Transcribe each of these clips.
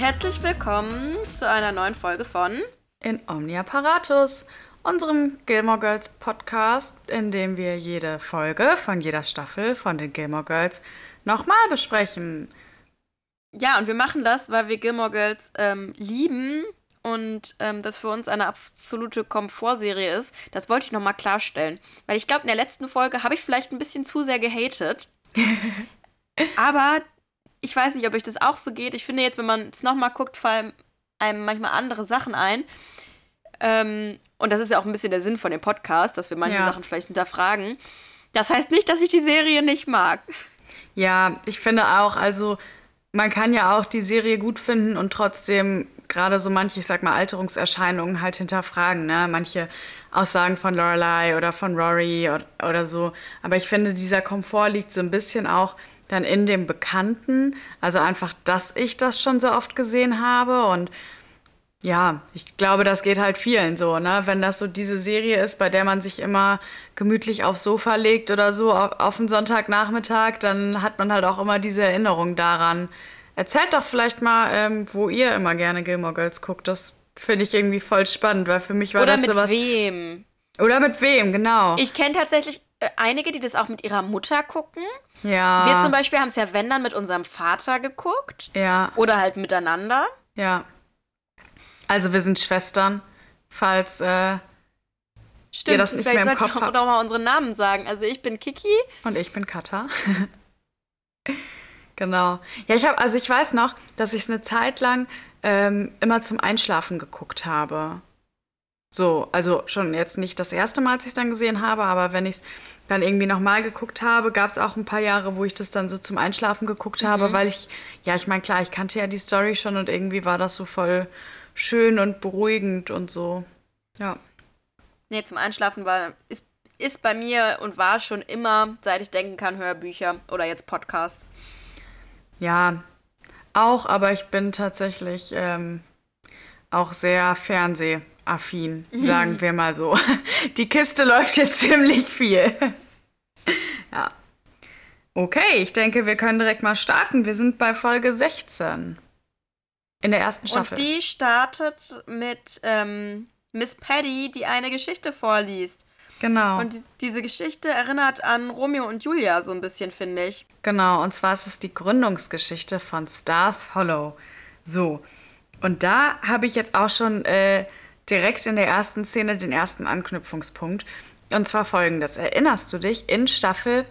herzlich willkommen zu einer neuen Folge von In Omnia Paratus, unserem Gilmore Girls Podcast, in dem wir jede Folge von jeder Staffel von den Gilmore Girls nochmal besprechen. Ja, und wir machen das, weil wir Gilmore Girls ähm, lieben und ähm, das für uns eine absolute Komfortserie ist. Das wollte ich nochmal klarstellen. Weil ich glaube, in der letzten Folge habe ich vielleicht ein bisschen zu sehr gehatet. Aber ich weiß nicht, ob euch das auch so geht. Ich finde jetzt, wenn man es nochmal guckt, fallen einem manchmal andere Sachen ein. Ähm, und das ist ja auch ein bisschen der Sinn von dem Podcast, dass wir manche ja. Sachen vielleicht hinterfragen. Das heißt nicht, dass ich die Serie nicht mag. Ja, ich finde auch, also man kann ja auch die Serie gut finden und trotzdem gerade so manche, ich sag mal, Alterungserscheinungen halt hinterfragen, ne? Manche Aussagen von Lorelei oder von Rory oder, oder so. Aber ich finde, dieser Komfort liegt so ein bisschen auch dann in dem Bekannten. Also einfach, dass ich das schon so oft gesehen habe und ja, ich glaube, das geht halt vielen so, ne? Wenn das so diese Serie ist, bei der man sich immer gemütlich aufs Sofa legt oder so auf, auf einen Sonntagnachmittag, dann hat man halt auch immer diese Erinnerung daran. Erzählt doch vielleicht mal, ähm, wo ihr immer gerne Gilmore Girls guckt. Das finde ich irgendwie voll spannend, weil für mich war oder das sowas. Oder mit wem? Oder mit wem, genau. Ich kenne tatsächlich einige, die das auch mit ihrer Mutter gucken. Ja. Wir zum Beispiel haben es ja, wenn dann, mit unserem Vater geguckt. Ja. Oder halt miteinander. Ja. Also wir sind Schwestern, falls äh, Stimmt, ihr das nicht mehr im Kopf habt. doch mal unsere Namen sagen. Also ich bin Kiki. Und ich bin Katha. genau. Ja, ich habe, also ich weiß noch, dass ich es eine Zeit lang ähm, immer zum Einschlafen geguckt habe. So, also schon jetzt nicht das erste Mal, als ich es dann gesehen habe, aber wenn ich es dann irgendwie nochmal geguckt habe, gab es auch ein paar Jahre, wo ich das dann so zum Einschlafen geguckt mhm. habe, weil ich, ja, ich meine, klar, ich kannte ja die Story schon und irgendwie war das so voll schön und beruhigend und so. Ja. Nee, zum Einschlafen war, ist, ist bei mir und war schon immer, seit ich denken kann, Hörbücher oder jetzt Podcasts. Ja, auch, aber ich bin tatsächlich ähm, auch sehr fernsehaffin, sagen wir mal so. Die Kiste läuft jetzt ziemlich viel. ja. Okay, ich denke, wir können direkt mal starten. Wir sind bei Folge 16. In der ersten Staffel. Und die startet mit ähm, Miss Paddy, die eine Geschichte vorliest. Genau. Und die, diese Geschichte erinnert an Romeo und Julia so ein bisschen, finde ich. Genau, und zwar ist es die Gründungsgeschichte von Stars Hollow. So, und da habe ich jetzt auch schon äh, direkt in der ersten Szene den ersten Anknüpfungspunkt. Und zwar folgendes. Erinnerst du dich in Staffel,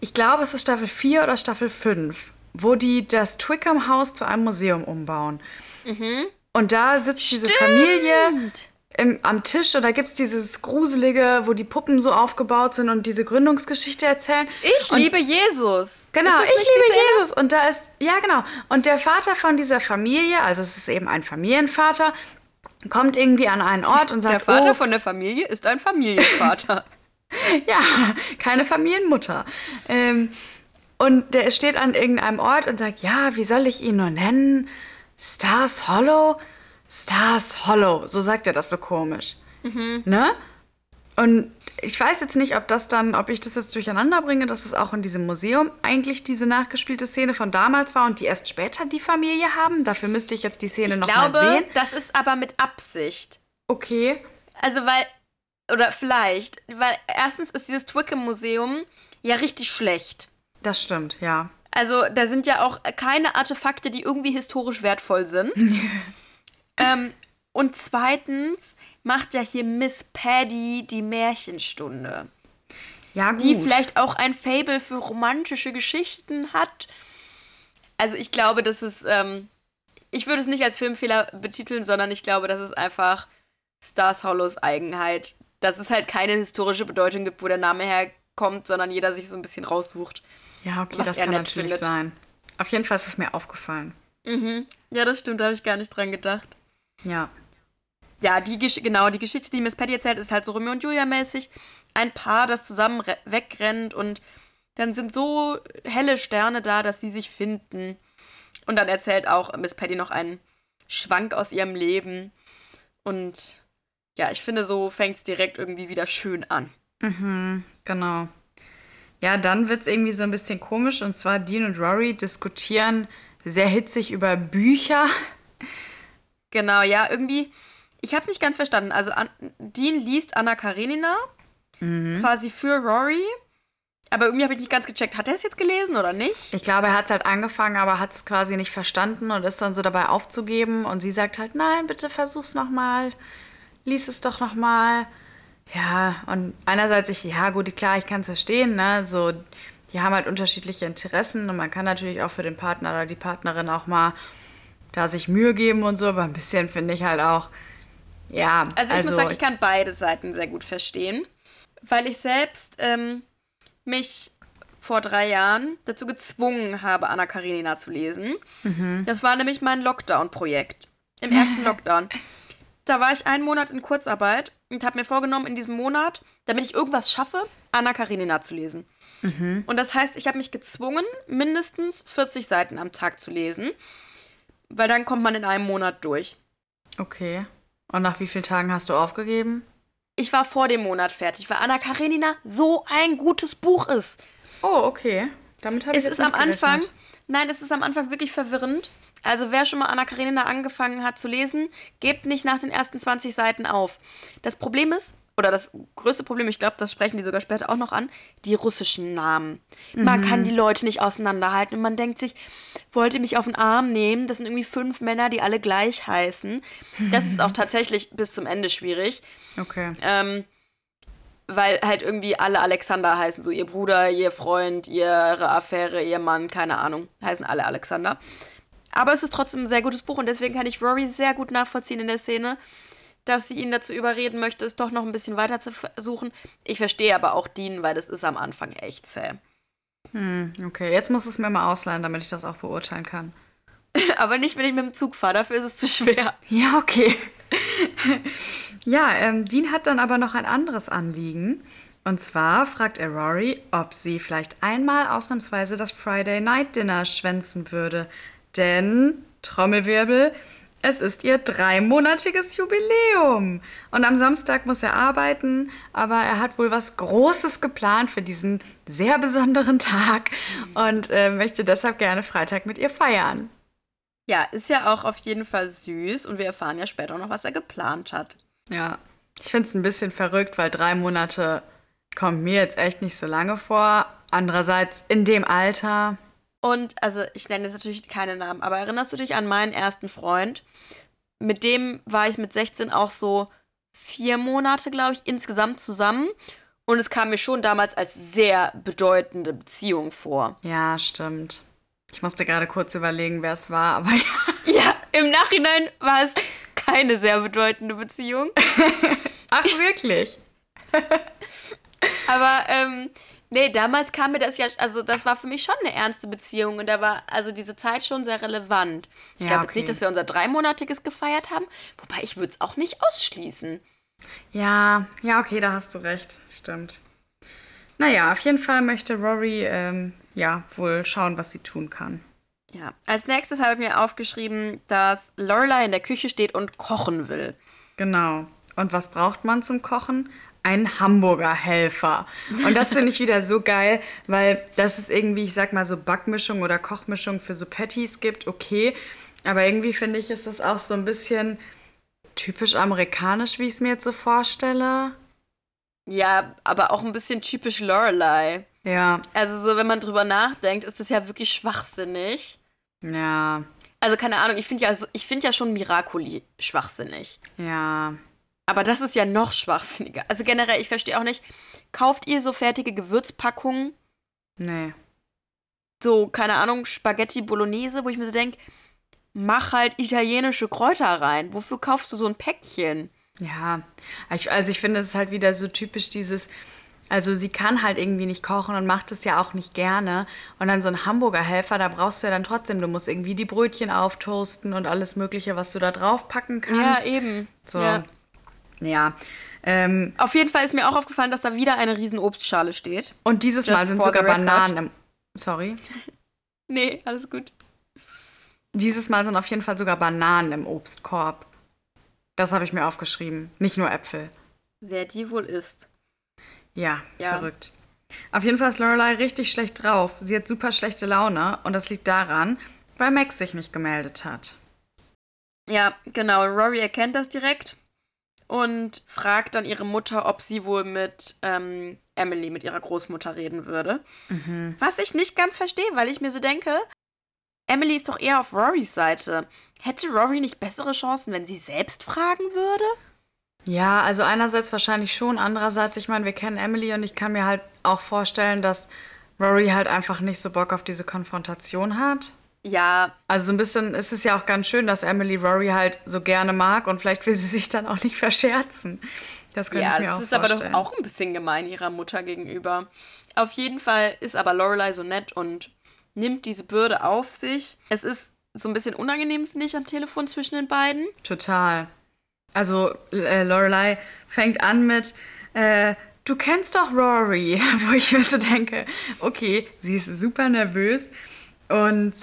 ich glaube, es ist Staffel 4 oder Staffel 5, wo die das Twickham House zu einem Museum umbauen. Mhm. Und da sitzt Stimmt. diese Familie im, am Tisch und da gibt es dieses Gruselige, wo die Puppen so aufgebaut sind und diese Gründungsgeschichte erzählen. Ich und, liebe Jesus. Genau, ich liebe Jesus. Und da ist, ja genau. Und der Vater von dieser Familie, also es ist eben ein Familienvater, kommt irgendwie an einen Ort und sagt, der Vater oh, von der Familie ist ein Familienvater. ja, keine Familienmutter. Ähm, und der steht an irgendeinem Ort und sagt, ja, wie soll ich ihn nur nennen? Stars Hollow? Stars Hollow, so sagt er das so komisch. Mhm. Ne? Und ich weiß jetzt nicht, ob das dann, ob ich das jetzt durcheinander bringe, dass es auch in diesem Museum eigentlich diese nachgespielte Szene von damals war und die erst später die Familie haben. Dafür müsste ich jetzt die Szene nochmal sehen. Das ist aber mit Absicht. Okay. Also weil, oder vielleicht, weil erstens ist dieses Twickham-Museum ja richtig schlecht. Das stimmt, ja. Also da sind ja auch keine Artefakte, die irgendwie historisch wertvoll sind. ähm, und zweitens macht ja hier Miss Paddy die Märchenstunde. Ja, gut. Die vielleicht auch ein Fable für romantische Geschichten hat. Also ich glaube, das ist, ähm, ich würde es nicht als Filmfehler betiteln, sondern ich glaube, das ist einfach Stars Hollows Eigenheit. Dass es halt keine historische Bedeutung gibt, wo der Name herkommt, sondern jeder sich so ein bisschen raussucht. Ja, okay, das kann natürlich findet. sein. Auf jeden Fall ist es mir aufgefallen. Mhm. Ja, das stimmt, da habe ich gar nicht dran gedacht. Ja. Ja, die genau, die Geschichte, die Miss Patty erzählt, ist halt so Romeo und Julia mäßig. Ein Paar, das zusammen wegrennt und dann sind so helle Sterne da, dass sie sich finden. Und dann erzählt auch Miss Patty noch einen Schwank aus ihrem Leben. Und ja, ich finde, so fängt es direkt irgendwie wieder schön an. Mhm, genau. Ja, dann wird es irgendwie so ein bisschen komisch. Und zwar Dean und Rory diskutieren sehr hitzig über Bücher. Genau, ja, irgendwie, ich habe nicht ganz verstanden. Also An Dean liest Anna Karenina quasi für Rory. Aber irgendwie habe ich nicht ganz gecheckt. Hat er es jetzt gelesen oder nicht? Ich glaube, er hat es halt angefangen, aber hat es quasi nicht verstanden und ist dann so dabei aufzugeben. Und sie sagt halt, nein, bitte versuch's nochmal. Lies es doch nochmal. Ja, und einerseits ich, ja gut, klar, ich kann es verstehen, ne? So, die haben halt unterschiedliche Interessen und man kann natürlich auch für den Partner oder die Partnerin auch mal da sich Mühe geben und so, aber ein bisschen finde ich halt auch, ja. Also ich muss sagen, ich kann beide Seiten sehr gut verstehen, weil ich selbst ähm, mich vor drei Jahren dazu gezwungen habe, Anna Karenina zu lesen. Das war nämlich mein Lockdown-Projekt. Im ersten Lockdown. Da war ich einen Monat in Kurzarbeit und habe mir vorgenommen, in diesem Monat, damit ich irgendwas schaffe, Anna Karenina zu lesen. Und das heißt, ich habe mich gezwungen, mindestens 40 Seiten am Tag zu lesen, weil dann kommt man in einem Monat durch. Okay. Und nach wie vielen Tagen hast du aufgegeben? Ich war vor dem Monat fertig, weil Anna Karenina so ein gutes Buch ist. Oh, okay. Damit habe ich Es ist am nicht gerechnet. Anfang, nein, es ist am Anfang wirklich verwirrend. Also wer schon mal Anna Karenina angefangen hat zu lesen, gebt nicht nach den ersten 20 Seiten auf. Das Problem ist, oder das größte Problem, ich glaube, das sprechen die sogar später auch noch an, die russischen Namen. Man kann die Leute nicht auseinanderhalten und man denkt sich, wollt ihr mich auf den Arm nehmen? Das sind irgendwie fünf Männer, die alle gleich heißen. Das ist auch tatsächlich bis zum Ende schwierig. Okay. Ähm, weil halt irgendwie alle Alexander heißen. So ihr Bruder, ihr Freund, ihre Affäre, ihr Mann, keine Ahnung. Heißen alle Alexander. Aber es ist trotzdem ein sehr gutes Buch und deswegen kann ich Rory sehr gut nachvollziehen in der Szene, dass sie ihn dazu überreden möchte, es doch noch ein bisschen weiter zu versuchen. Ich verstehe aber auch Dean, weil das ist am Anfang echt zäh. Hm, okay. Jetzt muss es mir mal ausleihen, damit ich das auch beurteilen kann. Aber nicht, wenn ich mit dem Zug fahre, dafür ist es zu schwer. Ja, okay. ja, ähm, Dean hat dann aber noch ein anderes Anliegen. Und zwar fragt er Rory, ob sie vielleicht einmal ausnahmsweise das Friday Night Dinner schwänzen würde. Denn, Trommelwirbel, es ist ihr dreimonatiges Jubiläum. Und am Samstag muss er arbeiten, aber er hat wohl was Großes geplant für diesen sehr besonderen Tag und äh, möchte deshalb gerne Freitag mit ihr feiern. Ja, ist ja auch auf jeden Fall süß und wir erfahren ja später noch, was er geplant hat. Ja, ich finde es ein bisschen verrückt, weil drei Monate kommt mir jetzt echt nicht so lange vor. Andererseits in dem Alter. Und, also ich nenne jetzt natürlich keine Namen, aber erinnerst du dich an meinen ersten Freund? Mit dem war ich mit 16 auch so vier Monate, glaube ich, insgesamt zusammen. Und es kam mir schon damals als sehr bedeutende Beziehung vor. Ja, stimmt. Ich musste gerade kurz überlegen, wer es war, aber ja. Ja, im Nachhinein war es keine sehr bedeutende Beziehung. Ach, wirklich? Aber ähm, nee, damals kam mir das ja, also das war für mich schon eine ernste Beziehung und da war also diese Zeit schon sehr relevant. Ich Ja, glaube jetzt okay. nicht, dass wir unser dreimonatiges gefeiert haben, wobei ich würde es auch nicht ausschließen. Ja, ja, okay, da hast du recht. Stimmt. Naja, auf jeden Fall möchte Rory, ähm, ja, wohl schauen, was sie tun kann. Ja, als nächstes habe ich mir aufgeschrieben, dass Lorelei in der Küche steht und kochen will. Genau. Und was braucht man zum Kochen? Ein Hamburger-Helfer. Und das finde ich wieder so geil, weil das ist irgendwie, ich sag mal, so Backmischung oder Kochmischung für so Patties gibt, okay. Aber irgendwie finde ich, ist das auch so ein bisschen typisch amerikanisch, wie ich es mir jetzt so vorstelle. Ja, aber auch ein bisschen typisch Lorelei. Ja, Also so, wenn man drüber nachdenkt, ist das ja wirklich schwachsinnig. ja, Also keine Ahnung, ich finde ja, ich finde ja schon Miracoli schwachsinnig. ja. Aber das ist ja noch schwachsinniger. Also generell, ich verstehe auch nicht, kauft ihr so fertige Gewürzpackungen, Nee. so, keine Ahnung, Spaghetti Bolognese, wo ich mir so denke, mach halt italienische Kräuter rein. Wofür kaufst du so ein Päckchen? Ja, ich, also ich finde es ist halt wieder so typisch dieses, also sie kann halt irgendwie nicht kochen und macht es ja auch nicht gerne. Und dann so ein Hamburger Helfer, da brauchst du ja dann trotzdem, du musst irgendwie die Brötchen auftoasten und alles Mögliche, was du da drauf packen kannst. eben. So. Ja. Ja. Ähm, Auf jeden Fall ist mir auch aufgefallen, dass da wieder eine riesen Obstschale steht. und dieses Just Mal sind sogar. Bananen im. Sorry. Nee, alles gut. Dieses Mal sind auf jeden Fall sogar Bananen im Obstkorb. Das habe ich mir aufgeschrieben. Nicht nur Äpfel. Wer die wohl ist. Ja, Ja. verrückt. Auf jeden Fall ist Lorelei richtig schlecht drauf. Sie hat super schlechte Laune und das liegt daran, weil Max sich nicht gemeldet hat. Ja, genau. Rory erkennt das direkt und fragt dann ihre Mutter, ob sie wohl mit ähm, Emily, mit ihrer Großmutter, reden würde. Mhm. Was ich nicht ganz verstehe, weil ich mir so denke, Emily ist doch eher auf Rorys Seite. Hätte Rory nicht bessere Chancen, wenn sie selbst fragen würde? Ja, also einerseits wahrscheinlich schon, andererseits, ich meine, wir kennen Emily und ich kann mir halt auch vorstellen, dass Rory halt einfach nicht so Bock auf diese Konfrontation hat. Ja. Also so ein bisschen ist es ja auch ganz schön, dass Emily Rory halt so gerne mag und vielleicht will sie sich dann auch nicht verscherzen. Das könnte ja, ich mir auch vorstellen. Ja, das ist aber doch auch ein bisschen gemein ihrer Mutter gegenüber. Auf jeden Fall ist aber Lorelei so nett und nimmt diese Bürde auf sich. Es ist so ein bisschen unangenehm, finde ich, am Telefon zwischen den beiden. Total. Also äh, Lorelei fängt an mit, äh, du kennst doch Rory, wo ich mir so denke, okay, sie ist super nervös und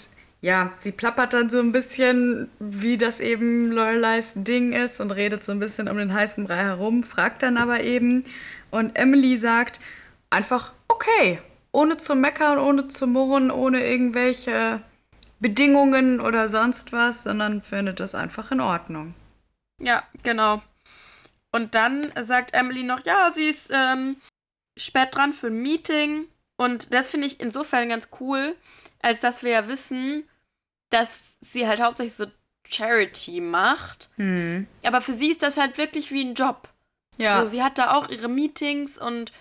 ja, sie plappert dann so ein bisschen, wie das eben Lorelei's Ding ist und redet so ein bisschen um den heißen Brei herum, fragt dann aber eben und Emily sagt einfach okay, ohne zu meckern, ohne zu murren, ohne irgendwelche Bedingungen oder sonst was, sondern findet das einfach in Ordnung. Ja, genau. Und dann sagt Emily noch, ja, sie ist ähm, spät dran für ein Meeting. Und das finde ich insofern ganz cool, als dass wir ja wissen, dass sie halt hauptsächlich so Charity macht. Hm. Aber für sie ist das halt wirklich wie ein Job. Ja. So, sie hat da auch ihre Meetings und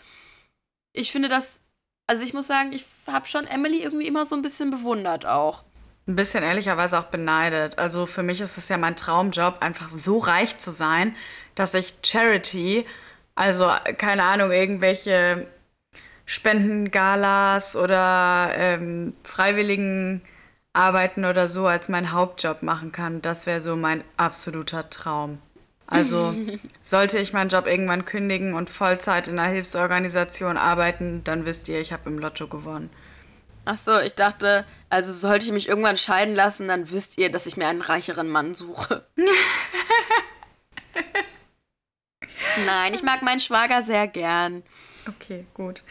ich finde das, also ich muss sagen, ich habe schon Emily irgendwie immer so ein bisschen bewundert auch ein bisschen ehrlicherweise auch beneidet. Also für mich ist es ja mein Traumjob, einfach so reich zu sein, dass ich Charity, also keine Ahnung, irgendwelche Spendengalas oder ähm, freiwilligen Arbeiten oder so als meinen Hauptjob machen kann. Das wäre so mein absoluter Traum. Also sollte ich meinen Job irgendwann kündigen und Vollzeit in einer Hilfsorganisation arbeiten, dann wisst ihr, ich habe im Lotto gewonnen. Ach so, ich dachte, also sollte ich mich irgendwann scheiden lassen, dann wisst ihr, dass ich mir einen reicheren Mann suche. Nein, ich mag meinen Schwager sehr gern. Okay, gut.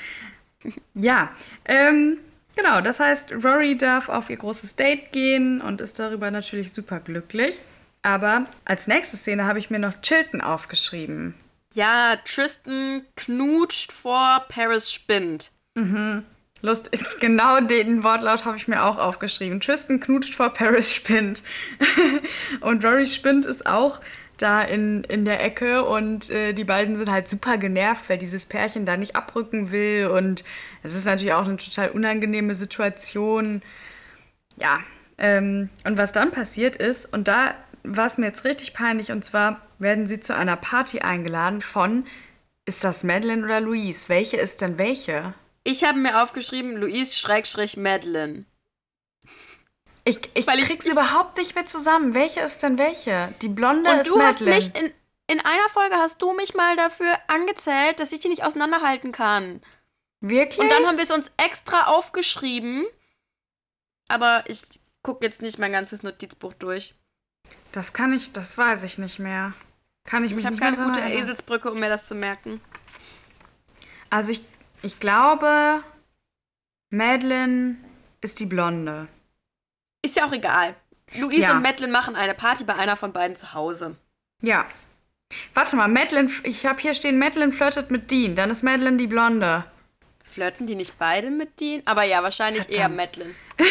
Ja, ähm, genau, das heißt, Rory darf auf ihr großes Date gehen und ist darüber natürlich super glücklich. Aber als nächste Szene habe ich mir noch Chilton aufgeschrieben. Ja, Tristan knutscht vor Paris spinnt. Mhm. Lustig, genau den Wortlaut habe ich mir auch aufgeschrieben. Tristan knutscht vor Paris spinnt. und Rory spinnt ist auch da in, in der Ecke und äh, die beiden sind halt super genervt, weil dieses Pärchen da nicht abrücken will und es ist natürlich auch eine total unangenehme Situation. Ja, ähm, und was dann passiert ist, und da war es mir jetzt richtig peinlich, und zwar werden sie zu einer Party eingeladen von, ist das Madeline oder Louise? Welche ist denn welche? Ich habe mir aufgeschrieben, Louise Schrägstrich Madeline. Ich, ich Weil krieg's ich, überhaupt nicht mehr zusammen. Welche ist denn welche? Die blonde und ist du Madeline. Hast mich in, in einer Folge hast du mich mal dafür angezählt, dass ich die nicht auseinanderhalten kann. Wirklich? Und dann haben wir es uns extra aufgeschrieben. Aber ich gucke jetzt nicht mein ganzes Notizbuch durch. Das kann ich, das weiß ich nicht mehr. Kann ich mich ich nicht mehr Ich habe keine gute Eselsbrücke, um mir das zu merken. Also ich ich glaube, Madeline ist die Blonde. Ist ja auch egal. Louise ja. und Madeline machen eine Party bei einer von beiden zu Hause. Ja. Warte mal, Madeline, ich habe hier stehen, Madeline flirtet mit Dean. Dann ist Madeline die Blonde. Flirten die nicht beide mit Dean? Aber ja, wahrscheinlich Verdammt. eher Madeline.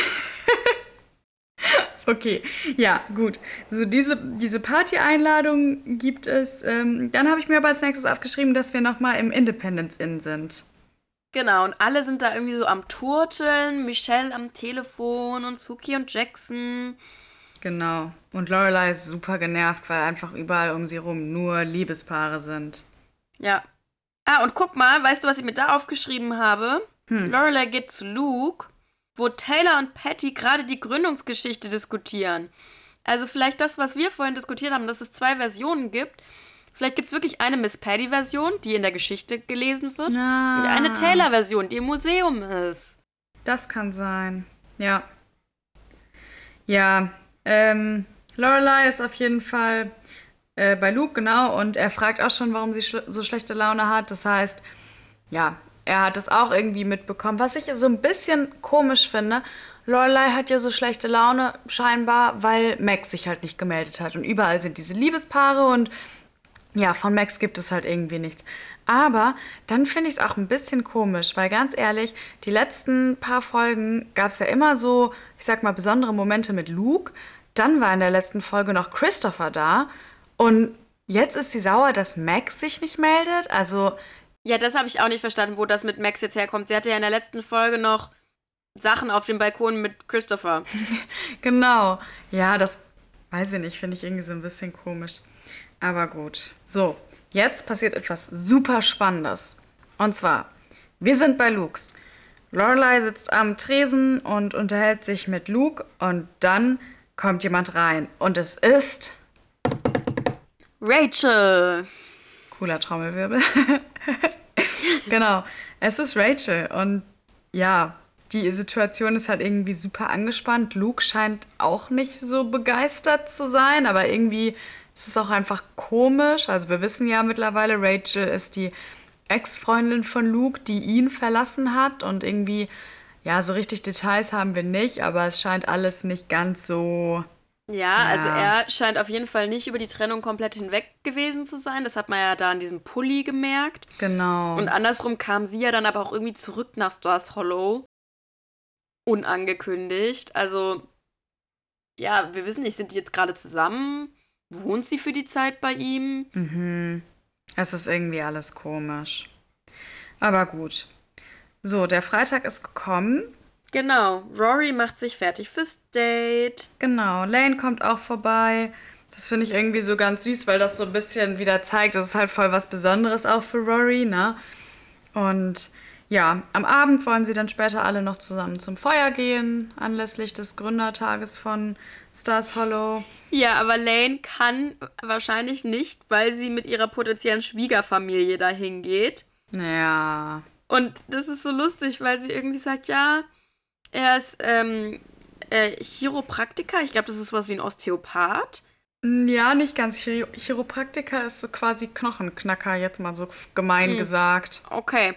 okay, ja, gut. So, diese, diese Party-Einladung gibt es. Ähm, dann habe ich mir aber als nächstes aufgeschrieben, dass wir nochmal im Independence Inn sind. Genau, und alle sind da irgendwie so am Turteln, Michelle am Telefon und Suki und Jackson. Genau. Und Lorelei ist super genervt, weil einfach überall um sie rum nur Liebespaare sind. Ja. Ah, und guck mal, weißt du, was ich mir da aufgeschrieben habe? Hm. Lorelei geht zu Luke, wo Taylor und Patty gerade die Gründungsgeschichte diskutieren. Also vielleicht das, was wir vorhin diskutiert haben, dass es zwei Versionen gibt. Vielleicht gibt es wirklich eine Miss Paddy-Version, die in der Geschichte gelesen wird. Ah. Und eine Taylor-Version, die im Museum ist. Das kann sein. Ja. Ja. Ähm, Lorelei ist auf jeden Fall äh, bei Luke, genau. Und er fragt auch schon, warum sie sch so schlechte Laune hat. Das heißt, ja, er hat es auch irgendwie mitbekommen. Was ich so ein bisschen komisch finde, Lorelei hat ja so schlechte Laune scheinbar, weil Max sich halt nicht gemeldet hat. Und überall sind diese Liebespaare und ja, von Max gibt es halt irgendwie nichts. Aber dann finde ich es auch ein bisschen komisch, weil ganz ehrlich, die letzten paar Folgen gab es ja immer so, ich sag mal, besondere Momente mit Luke. Dann war in der letzten Folge noch Christopher da. Und jetzt ist sie sauer, dass Max sich nicht meldet. Also. Ja, das habe ich auch nicht verstanden, wo das mit Max jetzt herkommt. Sie hatte ja in der letzten Folge noch Sachen auf dem Balkon mit Christopher. genau. Ja, das weiß ich nicht, finde ich irgendwie so ein bisschen komisch. Aber gut. So, jetzt passiert etwas super Spannendes. Und zwar, wir sind bei Lukes. Lorelei sitzt am Tresen und unterhält sich mit Luke und dann kommt jemand rein. Und es ist. Rachel! Cooler Trommelwirbel. genau, es ist Rachel. Und ja, die Situation ist halt irgendwie super angespannt. Luke scheint auch nicht so begeistert zu sein, aber irgendwie es ist auch einfach komisch. Also wir wissen ja mittlerweile, Rachel ist die Ex-Freundin von Luke, die ihn verlassen hat. Und irgendwie, ja, so richtig Details haben wir nicht, aber es scheint alles nicht ganz so. Ja, ja, also er scheint auf jeden Fall nicht über die Trennung komplett hinweg gewesen zu sein. Das hat man ja da an diesem Pulli gemerkt. Genau. Und andersrum kam sie ja dann aber auch irgendwie zurück nach Stars Hollow. Unangekündigt. Also, ja, wir wissen nicht, sind die jetzt gerade zusammen? Wohnt sie für die Zeit bei ihm? Mhm. Es ist irgendwie alles komisch. Aber gut. So, der Freitag ist gekommen. Genau, Rory macht sich fertig fürs Date. Genau, Lane kommt auch vorbei. Das finde ich irgendwie so ganz süß, weil das so ein bisschen wieder zeigt, das ist halt voll was Besonderes auch für Rory, ne? Und ja, am Abend wollen sie dann später alle noch zusammen zum Feuer gehen, anlässlich des Gründertages von Stars Hollow. Ja, aber Lane kann wahrscheinlich nicht, weil sie mit ihrer potenziellen Schwiegerfamilie dahin geht. Ja. Und das ist so lustig, weil sie irgendwie sagt, ja, er ist ähm, äh, Chiropraktiker. Ich glaube, das ist sowas wie ein Osteopath. Ja, nicht ganz. Chiro Chiropraktiker ist so quasi Knochenknacker, jetzt mal so gemein hm. gesagt. Okay.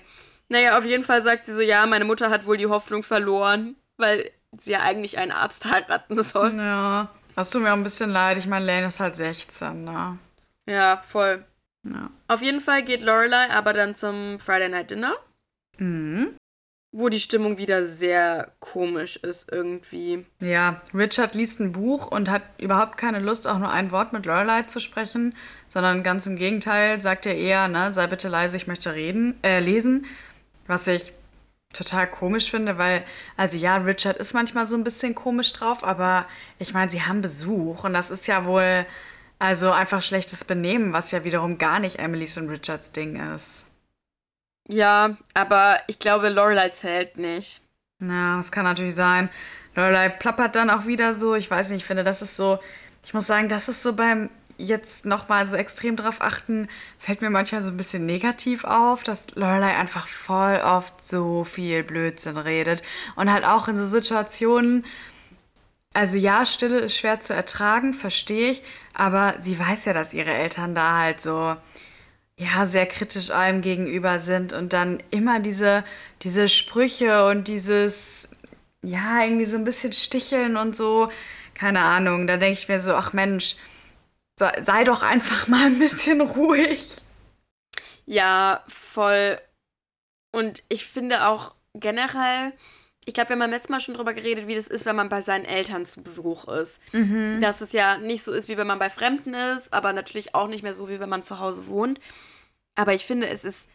Naja, auf jeden Fall sagt sie so, ja, meine Mutter hat wohl die Hoffnung verloren, weil sie ja eigentlich einen Arzt heiraten soll. Ja. Das tut mir auch ein bisschen leid. Ich meine, Lane ist halt 16, ne? Ja, voll. Ja. Auf jeden Fall geht Lorelei aber dann zum Friday Night Dinner. Mhm. Wo die Stimmung wieder sehr komisch ist irgendwie. Ja, Richard liest ein Buch und hat überhaupt keine Lust, auch nur ein Wort mit Lorelei zu sprechen, sondern ganz im Gegenteil sagt er eher, ne, sei bitte leise, ich möchte reden, äh, lesen. Was ich total komisch finde, weil, also ja, Richard ist manchmal so ein bisschen komisch drauf, aber ich meine, sie haben Besuch und das ist ja wohl also einfach schlechtes Benehmen, was ja wiederum gar nicht Emilys und Richards Ding ist. Ja, aber ich glaube, Lorelei zählt nicht. Ja, das kann natürlich sein. Lorelei plappert dann auch wieder so. Ich weiß nicht, ich finde, das ist so, ich muss sagen, das ist so beim jetzt nochmal so extrem drauf achten, fällt mir manchmal so ein bisschen negativ auf, dass Lorelei einfach voll oft so viel Blödsinn redet. Und halt auch in so Situationen, also ja, Stille ist schwer zu ertragen, verstehe ich, aber sie weiß ja, dass ihre Eltern da halt so, ja, sehr kritisch allem gegenüber sind und dann immer diese, diese Sprüche und dieses, ja, irgendwie so ein bisschen sticheln und so. Keine Ahnung, da denke ich mir so, ach Mensch, sei, doch einfach mal ein bisschen ruhig. Ja, voll. Und ich finde auch generell, ich glaube, wir haben letztes Mal schon drüber geredet, wie das ist, wenn man bei seinen Eltern zu Besuch ist. Mhm. Dass es ja nicht so ist, wie wenn man bei Fremden ist, aber natürlich auch nicht mehr so, wie wenn man zu Hause wohnt. Aber ich finde, es ist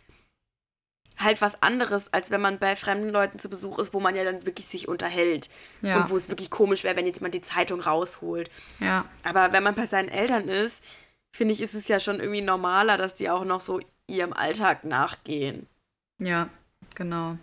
halt was anderes, als wenn man bei fremden Leuten zu Besuch ist, wo man ja dann wirklich sich unterhält. Ja. Und wo es wirklich komisch wäre, wenn jetzt jemand die Zeitung rausholt. Ja. Aber wenn man bei seinen Eltern ist, finde ich, ist es ja schon irgendwie normaler, dass die auch noch so ihrem Alltag nachgehen. Ja, genau.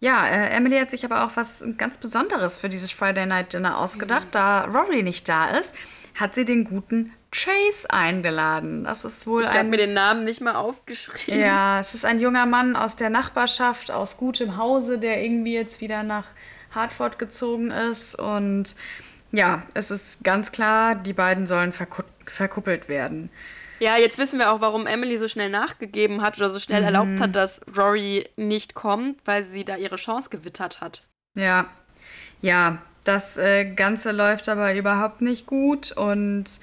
Ja, äh, Emily hat sich aber auch was ganz Besonderes für dieses Friday Night Dinner ausgedacht. Mhm. Da Rory nicht da ist, hat sie den guten Chase eingeladen. Das ist wohl ich ein. Ich habe mir den Namen nicht mal aufgeschrieben. Ja, es ist ein junger Mann aus der Nachbarschaft, aus gutem Hause, der irgendwie jetzt wieder nach Hartford gezogen ist. Und ja, es ist ganz klar, die beiden sollen verku verkuppelt werden. Ja, jetzt wissen wir auch, warum Emily so schnell nachgegeben hat oder so schnell mhm. erlaubt hat, dass Rory nicht kommt, weil sie da ihre Chance gewittert hat. Ja, Ja, das äh, Ganze läuft aber überhaupt nicht gut und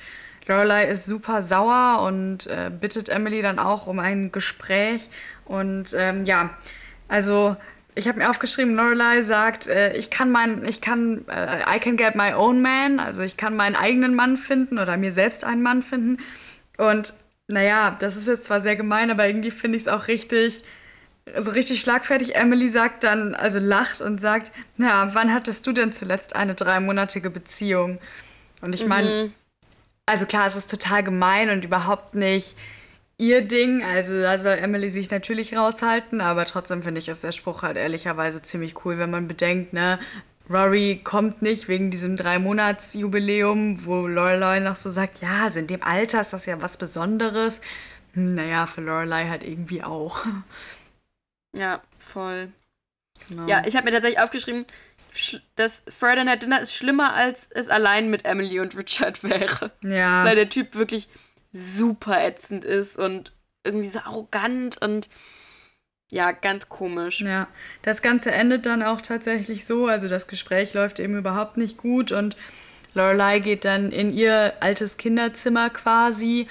Lorelei ist super sauer und äh, bittet Emily dann auch um ein Gespräch. Und ähm, ja, also ich habe mir aufgeschrieben, Lorelei sagt, äh, ich kann mein, ich kann, äh, I can get my own man, also ich kann meinen eigenen Mann finden oder mir selbst einen Mann finden. Und naja, das ist jetzt zwar sehr gemein, aber irgendwie finde ich es auch richtig, so richtig schlagfertig. Emily sagt dann, also lacht und sagt, na, wann hattest du denn zuletzt eine dreimonatige Beziehung? Und ich meine, mhm. Also klar, es ist total gemein und überhaupt nicht ihr Ding. Also da soll Emily sich natürlich raushalten, aber trotzdem finde ich, ist der Spruch halt ehrlicherweise ziemlich cool, wenn man bedenkt, ne, Rory kommt nicht wegen diesem Drei-Monats-Jubiläum, wo Lorelei noch so sagt, ja, also in dem Alter ist das ja was Besonderes. Hm, naja, für Lorelei halt irgendwie auch. Ja, voll. Genau. Ja, ich habe mir tatsächlich aufgeschrieben, das Friday Night Dinner ist schlimmer, als es allein mit Emily und Richard wäre. Ja. Weil der Typ wirklich super ätzend ist und irgendwie so arrogant und ja, ganz komisch. Ja, das Ganze endet dann auch tatsächlich so. Also das Gespräch läuft eben überhaupt nicht gut und Lorelei geht dann in ihr altes Kinderzimmer quasi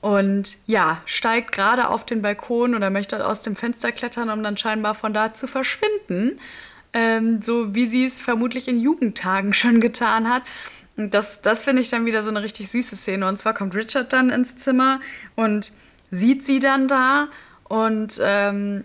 und ja, steigt gerade auf den Balkon oder möchte aus dem Fenster klettern, um dann scheinbar von da zu verschwinden. Ähm, so wie sie es vermutlich in Jugendtagen schon getan hat. Und das, das finde ich dann wieder so eine richtig süße Szene. Und zwar kommt Richard dann ins Zimmer und sieht sie dann da und ähm,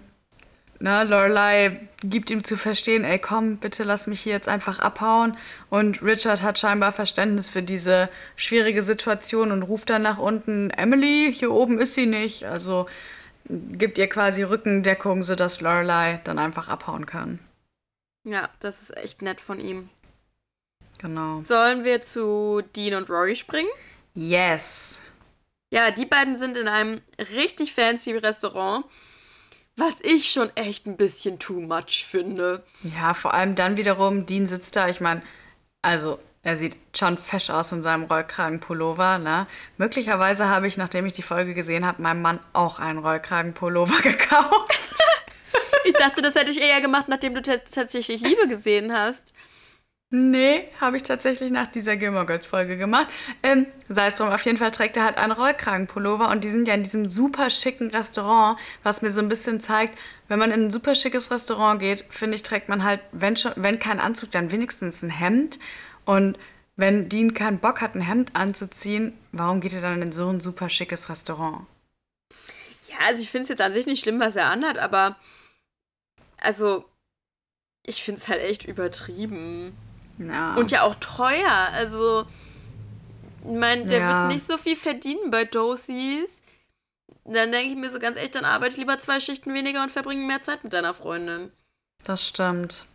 Ne, Lorelei gibt ihm zu verstehen, ey, komm, bitte lass mich hier jetzt einfach abhauen. Und Richard hat scheinbar Verständnis für diese schwierige Situation und ruft dann nach unten, Emily, hier oben ist sie nicht. Also gibt ihr quasi Rückendeckung, sodass Lorelei dann einfach abhauen kann. Ja, das ist echt nett von ihm. Genau. Sollen wir zu Dean und Rory springen? Yes. Ja, die beiden sind in einem richtig fancy Restaurant was ich schon echt ein bisschen too much finde. Ja, vor allem dann wiederum, Dean sitzt da, ich meine, also er sieht schon fesch aus in seinem Rollkragenpullover, ne? Möglicherweise habe ich, nachdem ich die Folge gesehen habe, meinem Mann auch einen Rollkragenpullover gekauft. Ich dachte, das hätte ich eher gemacht, nachdem du tatsächlich Liebe gesehen hast. Nee, habe ich tatsächlich nach dieser Gilmore Girls Folge gemacht. Ähm, sei es drum, auf jeden Fall trägt er halt einen Rollkragenpullover und die sind ja in diesem super schicken Restaurant, was mir so ein bisschen zeigt, wenn man in ein super schickes Restaurant geht, finde ich, trägt man halt, wenn, schon, wenn kein Anzug, dann wenigstens ein Hemd. Und wenn Dean keinen Bock hat, ein Hemd anzuziehen, warum geht er dann in so ein super schickes Restaurant? Ja, also ich finde es jetzt an sich nicht schlimm, was er anhat, aber also ich finde es halt echt übertrieben. Ja. Und ja auch teuer. Also, ich meine, der ja. wird nicht so viel verdienen bei Dosies. Dann denke ich mir so ganz echt, dann arbeite ich lieber zwei Schichten weniger und verbringe mehr Zeit mit deiner Freundin. Das stimmt.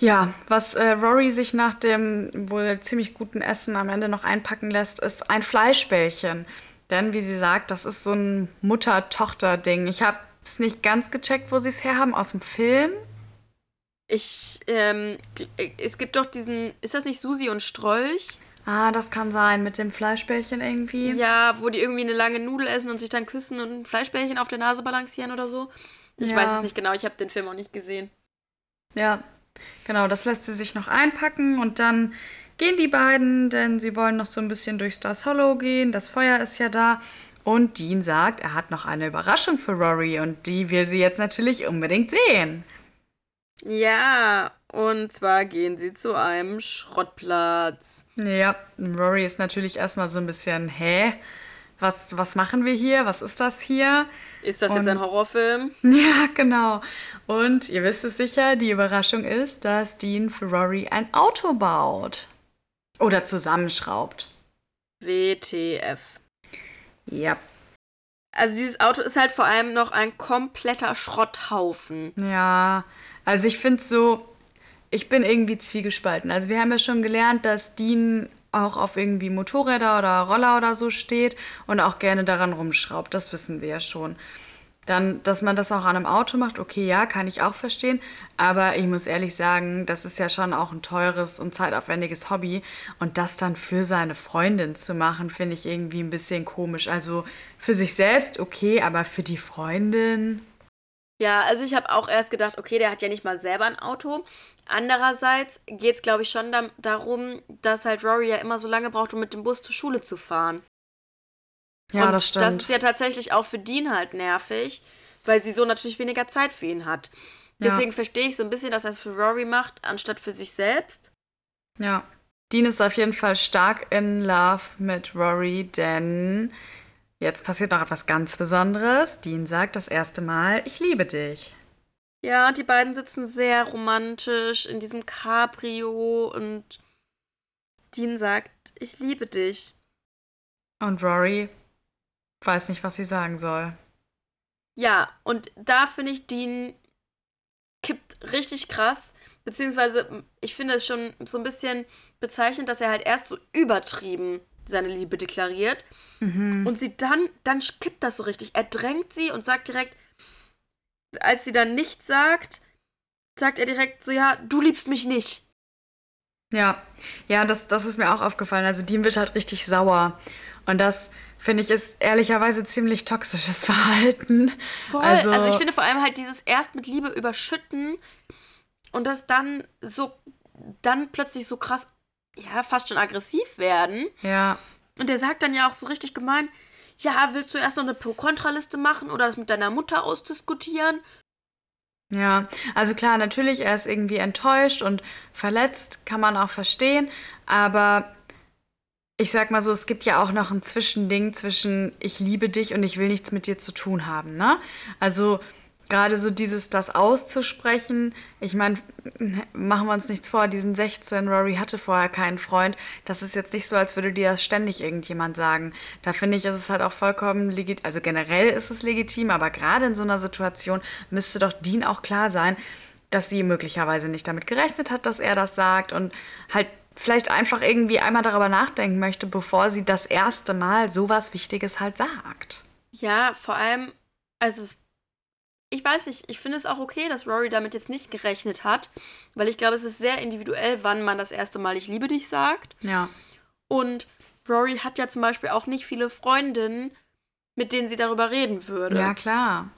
Ja, was äh, Rory sich nach dem wohl ziemlich guten Essen am Ende noch einpacken lässt, ist ein Fleischbällchen. Denn, wie sie sagt, das ist so ein Mutter-Tochter-Ding. Ich habe es nicht ganz gecheckt, wo sie es herhaben, aus dem Film. Ich, ähm, es gibt doch diesen, ist das nicht Susi und Strolch? Ah, das kann sein, mit dem Fleischbällchen irgendwie. Ja, wo die irgendwie eine lange Nudel essen und sich dann küssen und ein Fleischbällchen auf der Nase balancieren oder so. Ich ja. weiß es nicht genau, ich habe den Film auch nicht gesehen. Ja, genau, das lässt sie sich noch einpacken und dann gehen die beiden, denn sie wollen noch so ein bisschen durch Stars Hollow gehen. Das Feuer ist ja da. Und Dean sagt, er hat noch eine Überraschung für Rory und die will sie jetzt natürlich unbedingt sehen. Ja, und zwar gehen sie zu einem Schrottplatz. Ja, Rory ist natürlich erstmal so ein bisschen, hä? Was, was machen wir hier? Was ist das hier? Ist das und, jetzt ein Horrorfilm? Ja, genau. Und ihr wisst es sicher, die Überraschung ist, dass Dean für Rory ein Auto baut. Oder zusammenschraubt. WTF. Ja. Also dieses Auto ist halt vor allem noch ein kompletter Schrotthaufen. Ja, also ich finde es so, ich bin irgendwie zwiegespalten. Also wir haben ja schon gelernt, dass Dean auch auf irgendwie Motorräder oder Roller oder so steht und auch gerne daran rumschraubt. Das wissen wir ja schon. Dann, dass man das auch an einem Auto macht, okay, ja, kann ich auch verstehen. Aber ich muss ehrlich sagen, das ist ja schon auch ein teures und zeitaufwendiges Hobby. Und das dann für seine Freundin zu machen, finde ich irgendwie ein bisschen komisch. Also für sich selbst okay, aber für die Freundin. Ja, also ich habe auch erst gedacht, okay, der hat ja nicht mal selber ein Auto. Andererseits geht es, glaube ich, schon da darum, dass halt Rory ja immer so lange braucht, um mit dem Bus zur Schule zu fahren. Ja, Und das stimmt. das ist ja tatsächlich auch für Dean halt nervig, weil sie so natürlich weniger Zeit für ihn hat. Ja. Deswegen verstehe ich so ein bisschen, dass er es für Rory macht, anstatt für sich selbst. Ja. Dean ist auf jeden Fall stark in Love mit Rory, denn jetzt passiert noch etwas ganz Besonderes. Dean sagt das erste Mal, ich liebe dich. Ja, die beiden sitzen sehr romantisch in diesem Cabrio und Dean sagt, ich liebe dich. Und Rory weiß nicht, was sie sagen soll. Ja, und da finde ich, Dean kippt richtig krass. Beziehungsweise, ich finde es schon so ein bisschen bezeichnend, dass er halt erst so übertrieben seine Liebe deklariert. Und sie dann, dann kippt das so richtig. Er drängt sie und sagt direkt, als sie dann nichts sagt, sagt er direkt so, ja, du liebst mich nicht. Ja, ja, das, das ist mir auch aufgefallen. Also Dean wird halt richtig sauer. Und das, finde ich, ist ehrlicherweise ziemlich toxisches Verhalten. Voll. Also, ich finde vor allem halt dieses erst mit Liebe überschütten und das dann so, dann plötzlich so krass, ja, fast schon aggressiv werden. Ja. Und der sagt dann ja auch so richtig gemein, ja, willst du erst noch eine Pro-Kontra-Liste machen oder das mit deiner Mutter ausdiskutieren? Ja, also klar, natürlich, er ist irgendwie enttäuscht und verletzt, kann man auch verstehen, aber ich sag mal so, es gibt ja auch noch ein Zwischending zwischen ich liebe dich und ich will nichts mit dir zu tun haben, ne? Also gerade so dieses, das auszusprechen, ich meine, machen wir uns nichts vor, diesen 16, Rory hatte vorher keinen Freund, das ist jetzt nicht so, als würde dir das ständig irgendjemand sagen. Da finde ich, ist es halt auch vollkommen legitim, also generell ist es legitim, aber gerade in so einer Situation müsste doch Dean auch klar sein, dass sie möglicherweise nicht damit gerechnet hat, dass er das sagt und halt vielleicht einfach irgendwie einmal darüber nachdenken möchte, bevor sie das erste Mal sowas Wichtiges halt sagt. Ja, vor allem, also es ich weiß nicht, ich finde es auch okay, dass Rory damit jetzt nicht gerechnet hat, weil ich glaube, es ist sehr individuell, wann man das erste Mal Ich liebe dich sagt. Ja. Und Rory hat ja zum Beispiel auch nicht viele Freundinnen, mit denen sie darüber reden würde. Ja, klar.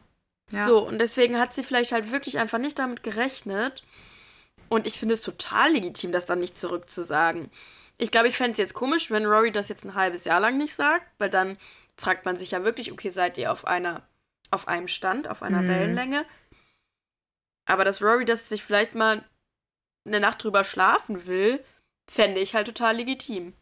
Ja. So, und deswegen hat sie vielleicht halt wirklich einfach nicht damit gerechnet. Und ich finde es total legitim, das dann nicht zurückzusagen. Ich glaube, ich fände es jetzt komisch, wenn Rory das jetzt ein halbes Jahr lang nicht sagt, weil dann fragt man sich ja wirklich, okay, seid ihr auf einer auf einem Stand, auf einer Mhm. Wellenlänge. Aber dass Rory das sich vielleicht mal eine Nacht drüber schlafen will, fände ich halt total legitim.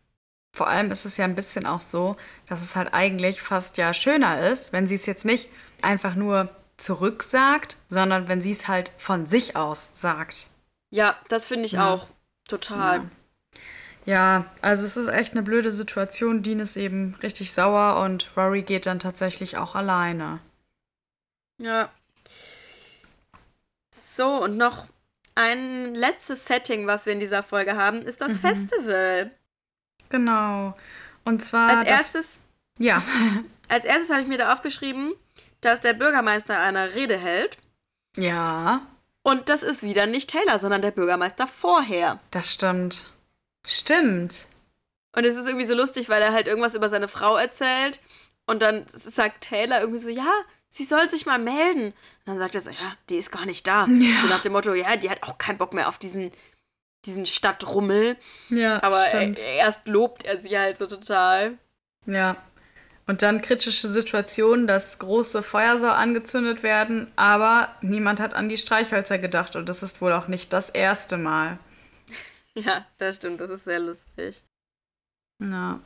Vor allem ist es ja ein bisschen auch so, dass es halt eigentlich fast ja schöner ist, wenn sie es jetzt nicht einfach nur zurücksagt, sondern wenn sie es halt von sich aus sagt. Ja, das finde ich Ja. auch total. Ja. Ja, also es ist echt eine blöde Situation. Dean ist eben richtig sauer und Rory geht dann tatsächlich auch alleine. Ja. So, und noch ein letztes Setting, was wir in dieser Folge haben, ist das Mhm. Festival. Genau. Und zwar. Als erstes, ja. als erstes habe ich mir da aufgeschrieben, dass der Bürgermeister eine Rede hält. ja, Und das ist wieder nicht Taylor, sondern der Bürgermeister vorher. das stimmt. Stimmt. Und es ist irgendwie so lustig, weil er halt irgendwas über seine Frau erzählt. Und dann sagt Taylor irgendwie so, ja, sie soll sich mal melden. Und dann sagt er so, ja, die ist gar nicht da. Ja. So nach dem Motto, ja, die hat auch keinen Bock mehr auf diesen, diesen Stadtrummel. Ja, Aber stimmt. er, erst lobt er sie halt so total. Ja. Und dann kritische Situation, dass große Feuer soll angezündet werden, aber niemand hat an die Streichhölzer gedacht und das ist wohl auch nicht das erste Mal. Ja, das stimmt, das ist sehr lustig. Ja.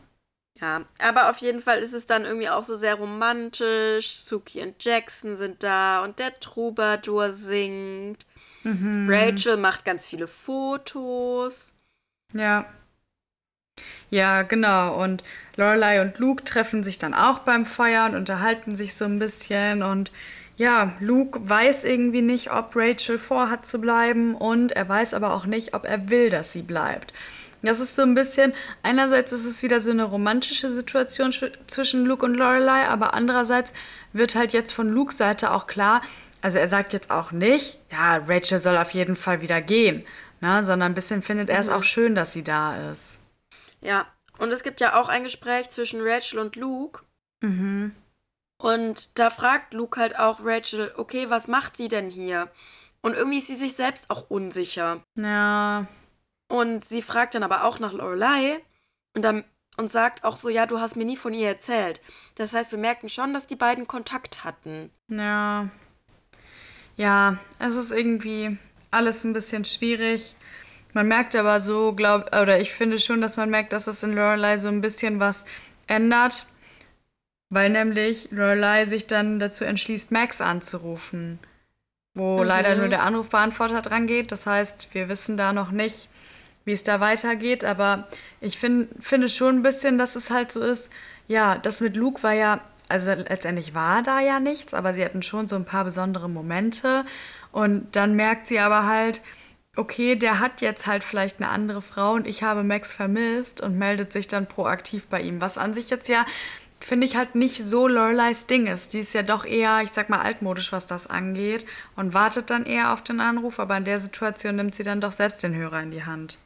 Ja, aber auf jeden Fall ist es dann irgendwie auch so sehr romantisch. Suki und Jackson sind da und der Troubadour singt. Mhm. Rachel macht ganz viele Fotos. Ja. Ja, genau. Und Lorelei und Luke treffen sich dann auch beim Feuer und unterhalten sich so ein bisschen. Und ja, Luke weiß irgendwie nicht, ob Rachel vorhat zu bleiben und er weiß aber auch nicht, ob er will, dass sie bleibt. Das ist so ein bisschen, einerseits ist es wieder so eine romantische Situation sch- zwischen Luke und Lorelei, aber andererseits wird halt jetzt von Lukes Seite auch klar, also er sagt jetzt auch nicht, ja, Rachel soll auf jeden Fall wieder gehen, ne, sondern ein bisschen findet er es auch schön, dass sie da ist. Ja, und es gibt ja auch ein Gespräch zwischen Rachel und Luke. Mhm. Und da fragt Luke halt auch Rachel, okay, was macht sie denn hier? Und irgendwie ist sie sich selbst auch unsicher. Ja. Und sie fragt dann aber auch nach Lorelei und, dann, und sagt auch so, ja, du hast mir nie von ihr erzählt. Das heißt, wir merken schon, dass die beiden Kontakt hatten. Ja. Ja, es ist irgendwie alles ein bisschen schwierig. Man merkt aber so, glaub, oder ich finde schon, dass man merkt, dass es in Lorelei so ein bisschen was ändert, weil nämlich Lorelei sich dann dazu entschließt, Max anzurufen, wo mhm. leider nur der Anrufbeantworter dran geht. Das heißt, wir wissen da noch nicht, wie es da weitergeht, aber ich find, finde schon ein bisschen, dass es halt so ist, ja, das mit Luke war ja, also letztendlich war da ja nichts, aber sie hatten schon so ein paar besondere Momente und dann merkt sie aber halt, okay, der hat jetzt halt vielleicht eine andere Frau und ich habe Max vermisst und meldet sich dann proaktiv bei ihm. Was an sich jetzt ja, finde ich halt nicht so Lorelei's Ding ist. Die ist ja doch eher, ich sag mal, altmodisch, was das angeht und wartet dann eher auf den Anruf, aber in der Situation nimmt sie dann doch selbst den Hörer in die Hand.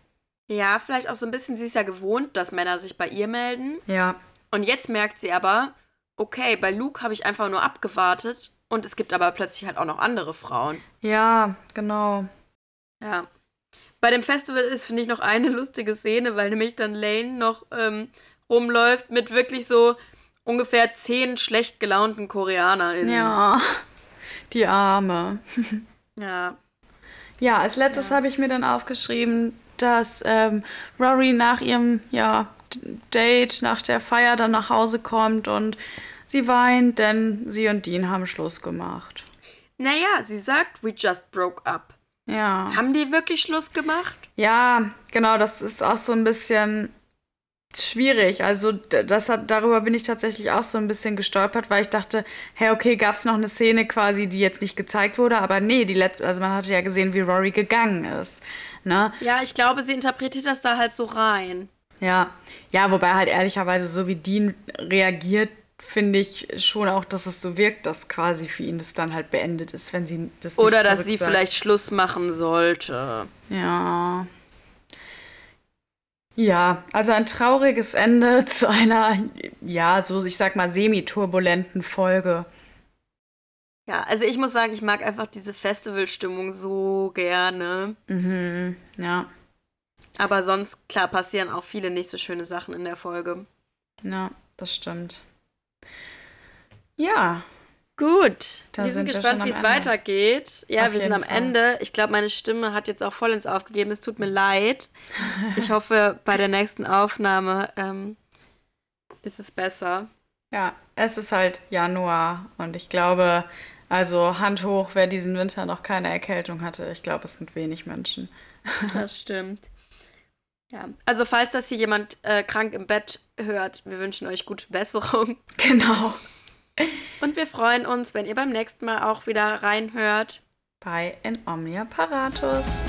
Ja, vielleicht auch so ein bisschen, sie ist ja gewohnt, dass Männer sich bei ihr melden. Ja. Und jetzt merkt sie aber, okay, bei Luke habe ich einfach nur abgewartet und es gibt aber plötzlich halt auch noch andere Frauen. Ja, genau. Ja. Bei dem Festival ist, finde ich, noch eine lustige Szene, weil nämlich dann Lane noch ähm, rumläuft mit wirklich so ungefähr zehn schlecht gelaunten KoreanerInnen. Ja, die Arme. ja. Ja, als letztes ja. habe ich mir dann aufgeschrieben, dass ähm, Rory nach ihrem ja, Date, nach der Feier dann nach Hause kommt und sie weint, denn sie und Dean haben Schluss gemacht. Naja, sie sagt, we just broke up. Ja. Haben die wirklich Schluss gemacht? Ja, genau, das ist auch so ein bisschen schwierig. Also das hat, darüber bin ich tatsächlich auch so ein bisschen gestolpert, weil ich dachte, hey, okay, gab es noch eine Szene quasi, die jetzt nicht gezeigt wurde, aber nee, die letzte, also man hatte ja gesehen, wie Rory gegangen ist. Ne? Ja, ich glaube, sie interpretiert das da halt so rein. Ja, ja, wobei halt ehrlicherweise so wie Dean reagiert, finde ich schon auch, dass es so wirkt, dass quasi für ihn das dann halt beendet ist, wenn sie das Oder dass sie vielleicht Schluss machen sollte. Ja. Ja, also ein trauriges Ende zu einer, ja, so ich sag mal, semi-turbulenten Folge. Ja, also ich muss sagen, ich mag einfach diese Festivalstimmung so gerne. Mhm, ja. Aber sonst, klar, passieren auch viele nicht so schöne Sachen in der Folge. Ja, das stimmt. Ja. Gut. Da wir sind, sind gespannt, wie es weitergeht. Ja, Auf wir sind am Fall. Ende. Ich glaube, meine Stimme hat jetzt auch voll ins Aufgegeben. Es tut mir leid. Ich hoffe, bei der nächsten Aufnahme ähm, ist es besser. Ja, es ist halt Januar und ich glaube, also Hand hoch, wer diesen Winter noch keine Erkältung hatte. Ich glaube, es sind wenig Menschen. Das stimmt. Ja, also falls das hier jemand äh, krank im Bett hört, wir wünschen euch gute Besserung. Genau. Und wir freuen uns, wenn ihr beim nächsten Mal auch wieder reinhört. Bei In Omnia Paratus.